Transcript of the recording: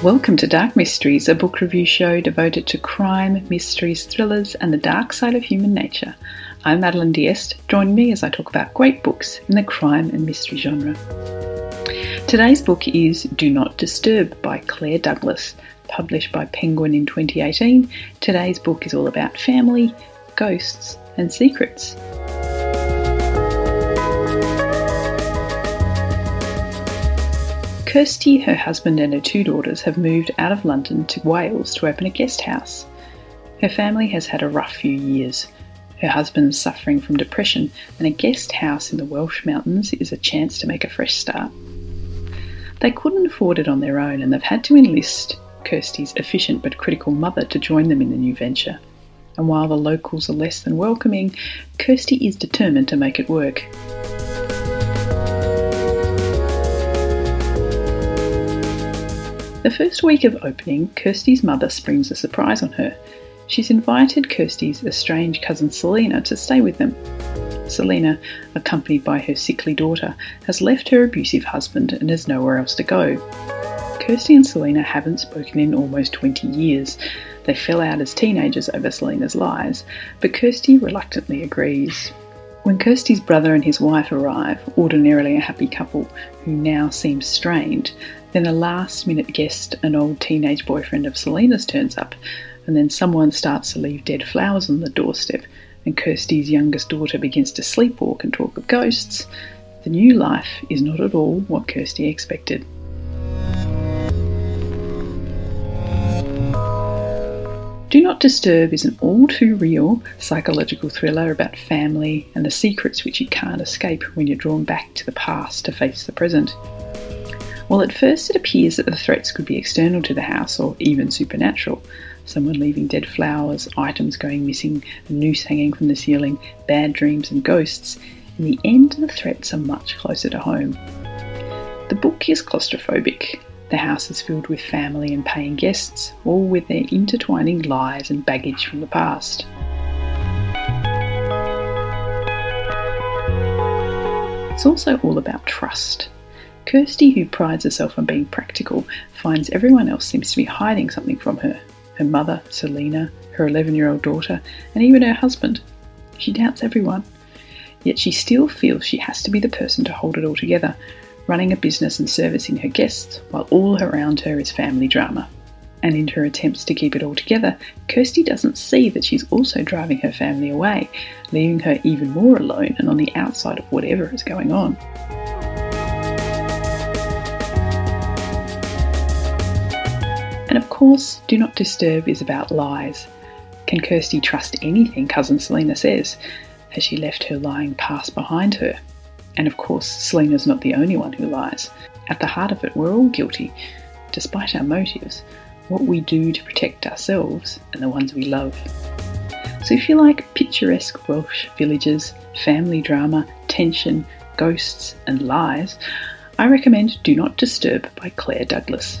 Welcome to Dark Mysteries, a book review show devoted to crime, mysteries, thrillers, and the dark side of human nature. I'm Madeline Diest. Join me as I talk about great books in the crime and mystery genre. Today's book is Do Not Disturb by Claire Douglas, published by Penguin in 2018. Today's book is all about family, ghosts, and secrets. Kirsty, her husband, and her two daughters have moved out of London to Wales to open a guest house. Her family has had a rough few years. Her husband's suffering from depression, and a guest house in the Welsh mountains is a chance to make a fresh start. They couldn't afford it on their own, and they've had to enlist Kirsty's efficient but critical mother to join them in the new venture. And while the locals are less than welcoming, Kirsty is determined to make it work. The first week of opening, Kirsty's mother springs a surprise on her. She's invited Kirsty's estranged cousin Selina to stay with them. Selina, accompanied by her sickly daughter, has left her abusive husband and has nowhere else to go. Kirsty and Selina haven't spoken in almost 20 years. They fell out as teenagers over Selina's lies, but Kirsty reluctantly agrees. When Kirsty's brother and his wife arrive, ordinarily a happy couple who now seem strained, then a last minute guest, an old teenage boyfriend of Selina's, turns up, and then someone starts to leave dead flowers on the doorstep, and Kirsty's youngest daughter begins to sleepwalk and talk of ghosts. The new life is not at all what Kirsty expected. Do Not Disturb is an all too real psychological thriller about family and the secrets which you can't escape when you're drawn back to the past to face the present. While at first it appears that the threats could be external to the house or even supernatural, someone leaving dead flowers, items going missing, a noose hanging from the ceiling, bad dreams, and ghosts, in the end the threats are much closer to home. The book is claustrophobic. The house is filled with family and paying guests, all with their intertwining lies and baggage from the past. It's also all about trust. Kirsty, who prides herself on being practical, finds everyone else seems to be hiding something from her her mother, Selina, her 11 year old daughter, and even her husband. She doubts everyone. Yet she still feels she has to be the person to hold it all together, running a business and servicing her guests, while all around her is family drama. And in her attempts to keep it all together, Kirsty doesn't see that she's also driving her family away, leaving her even more alone and on the outside of whatever is going on. Of course, Do Not Disturb is about lies. Can Kirsty trust anything cousin Selina says? Has she left her lying past behind her? And of course, Selina's not the only one who lies. At the heart of it, we're all guilty, despite our motives, what we do to protect ourselves and the ones we love. So if you like picturesque Welsh villages, family drama, tension, ghosts, and lies, I recommend Do Not Disturb by Claire Douglas.